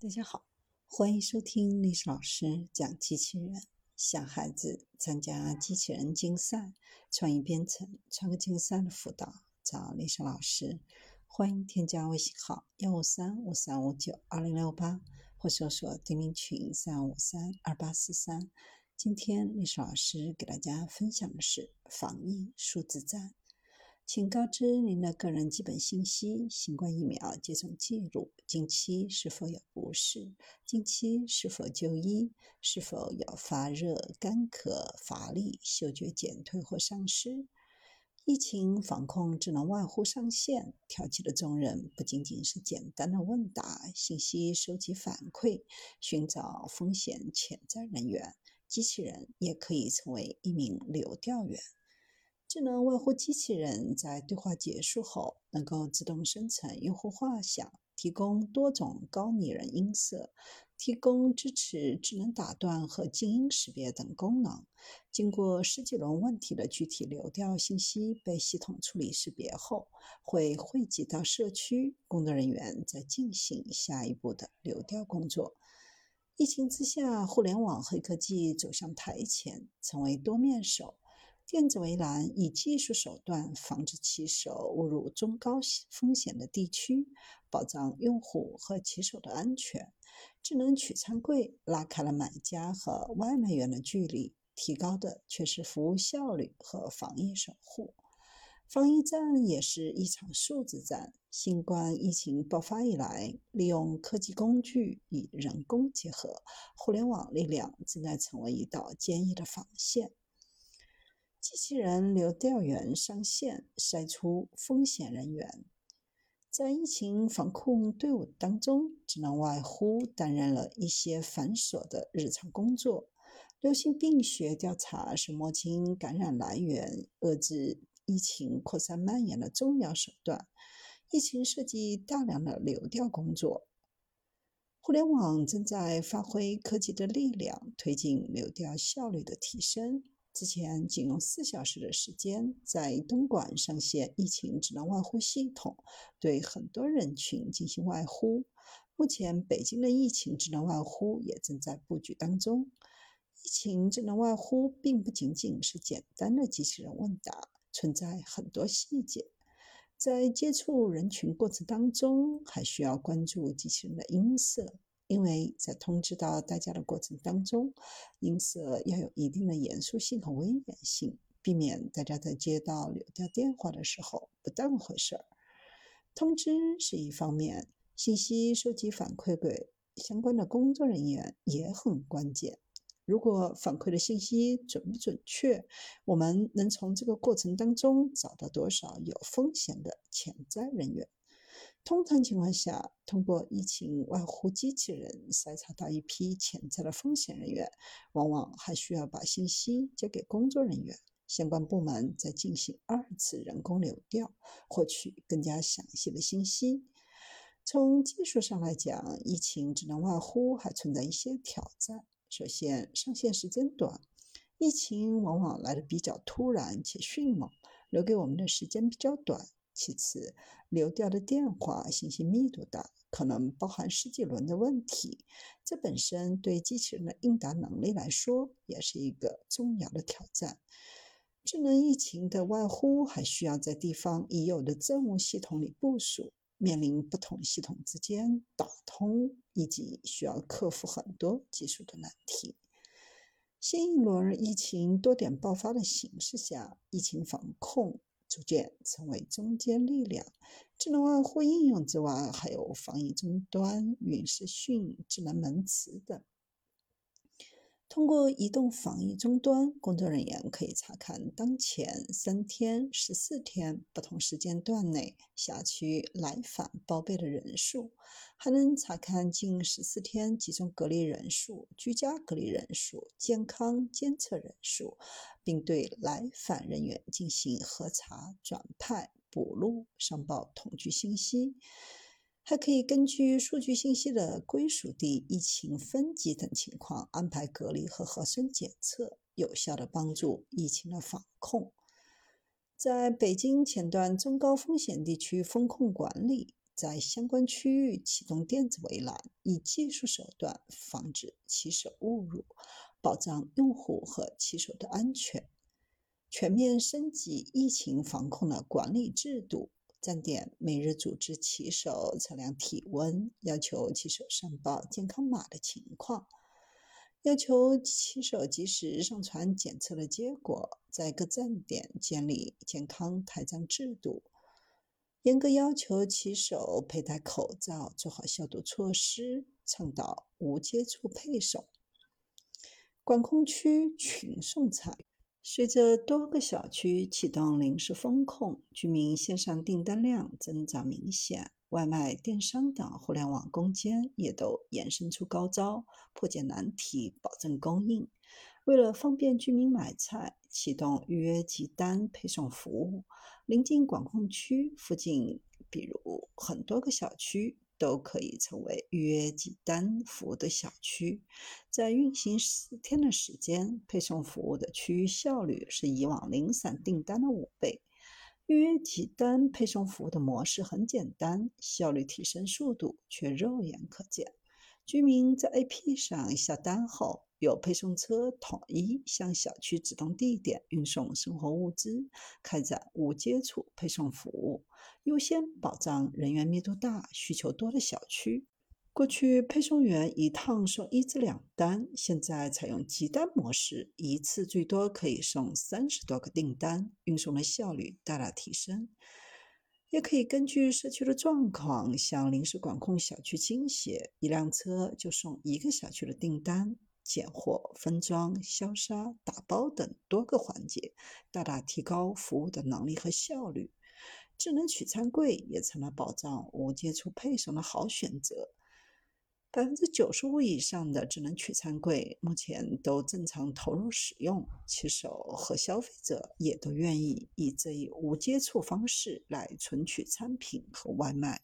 大家好，欢迎收听历史老师讲机器人。想孩子参加机器人竞赛、创意编程、创客竞赛的辅导，找历史老师。欢迎添加微信号幺五三五三五九二零六八，或搜索钉钉群三五三二八四三。今天历史老师给大家分享的是防疫数字战。请告知您的个人基本信息：新冠疫苗接种记录、近期是否有不适、近期是否就医、是否有发热、干咳、乏力、嗅觉减退或丧失。疫情防控智能外呼上线，挑起的众人不仅仅是简单的问答、信息收集反馈、寻找风险潜在人员，机器人也可以成为一名流调员。智能外呼机器人在对话结束后，能够自动生成用户画像，提供多种高拟人音色，提供支持智能打断和静音识别等功能。经过十几轮问题的具体流调信息被系统处理识别后，会汇集到社区，工作人员再进行下一步的流调工作。疫情之下，互联网黑科技走向台前，成为多面手。电子围栏以技术手段防止骑手误入中高风险的地区，保障用户和骑手的安全。智能取餐柜拉开了买家和外卖员的距离，提高的却是服务效率和防疫守护。防疫战也是一场数字战。新冠疫情爆发以来，利用科技工具与人工结合，互联网力量正在成为一道坚毅的防线。机器人流调员上线，筛出风险人员。在疫情防控队伍当中，智能外呼担任了一些繁琐的日常工作。流行病学调查是摸清感染来源、遏制疫情扩散蔓延的重要手段。疫情涉及大量的流调工作，互联网正在发挥科技的力量，推进流调效率的提升。之前仅用四小时的时间，在东莞上线疫情智能外呼系统，对很多人群进行外呼。目前，北京的疫情智能外呼也正在布局当中。疫情智能外呼并不仅仅是简单的机器人问答，存在很多细节。在接触人群过程当中，还需要关注机器人的音色。因为在通知到大家的过程当中，音色要有一定的严肃性和威严性，避免大家在接到流调电话的时候不当回事儿。通知是一方面，信息收集反馈给相关的工作人员也很关键。如果反馈的信息准不准确，我们能从这个过程当中找到多少有风险的潜在人员？通常情况下，通过疫情外呼机器人筛查到一批潜在的风险人员，往往还需要把信息交给工作人员，相关部门再进行二次人工流调，获取更加详细的信息。从技术上来讲，疫情智能外呼还存在一些挑战。首先，上线时间短，疫情往往来的比较突然且迅猛，留给我们的时间比较短。其次，流调的电话信息密度大，可能包含十几轮的问题，这本身对机器人的应答能力来说也是一个重要的挑战。智能疫情的外呼还需要在地方已有的政务系统里部署，面临不同系统之间打通，以及需要克服很多技术的难题。新一轮疫情多点爆发的形势下，疫情防控。逐渐成为中坚力量。智能外呼应用之外，还有防疫终端、云视讯、智能门磁等。通过移动防疫终端，工作人员可以查看当前三天、十四天不同时间段内辖区来访报备的人数，还能查看近十四天集中隔离人数、居家隔离人数、健康监测人数，并对来访人员进行核查、转派、补录、上报同居信息。还可以根据数据信息的归属地、疫情分级等情况安排隔离和核酸检测，有效的帮助疫情的防控。在北京前段中高风险地区风控管理，在相关区域启动电子围栏，以技术手段防止骑手误入，保障用户和骑手的安全。全面升级疫情防控的管理制度。站点每日组织骑手测量体温，要求骑手上报健康码的情况，要求骑手及时上传检测的结果，在各站点建立健康台账制度，严格要求骑手佩戴口罩，做好消毒措施，倡导无接触配送。管控区群送餐。随着多个小区启动临时封控，居民线上订单量增长明显，外卖、电商等互联网攻坚也都衍生出高招，破解难题，保证供应。为了方便居民买菜，启动预约集单配送服务。临近管控区附近，比如很多个小区。都可以成为预约集单服务的小区，在运行十天的时间，配送服务的区域效率是以往零散订单的五倍。预约集单配送服务的模式很简单，效率提升速度却肉眼可见。居民在 APP 上下单后，有配送车统一向小区指定地点运送生活物资，开展无接触配送服务，优先保障人员密度大、需求多的小区。过去配送员一趟送一至两单，现在采用集单模式，一次最多可以送三十多个订单，运送的效率大大提升。也可以根据社区的状况向临时管控小区倾斜，一辆车就送一个小区的订单，拣货、分装、消杀、打包等多个环节，大大提高服务的能力和效率。智能取餐柜也成了保障无接触配送的好选择。百分之九十五以上的智能取餐柜目前都正常投入使用，骑手和消费者也都愿意以这一无接触方式来存取餐品和外卖。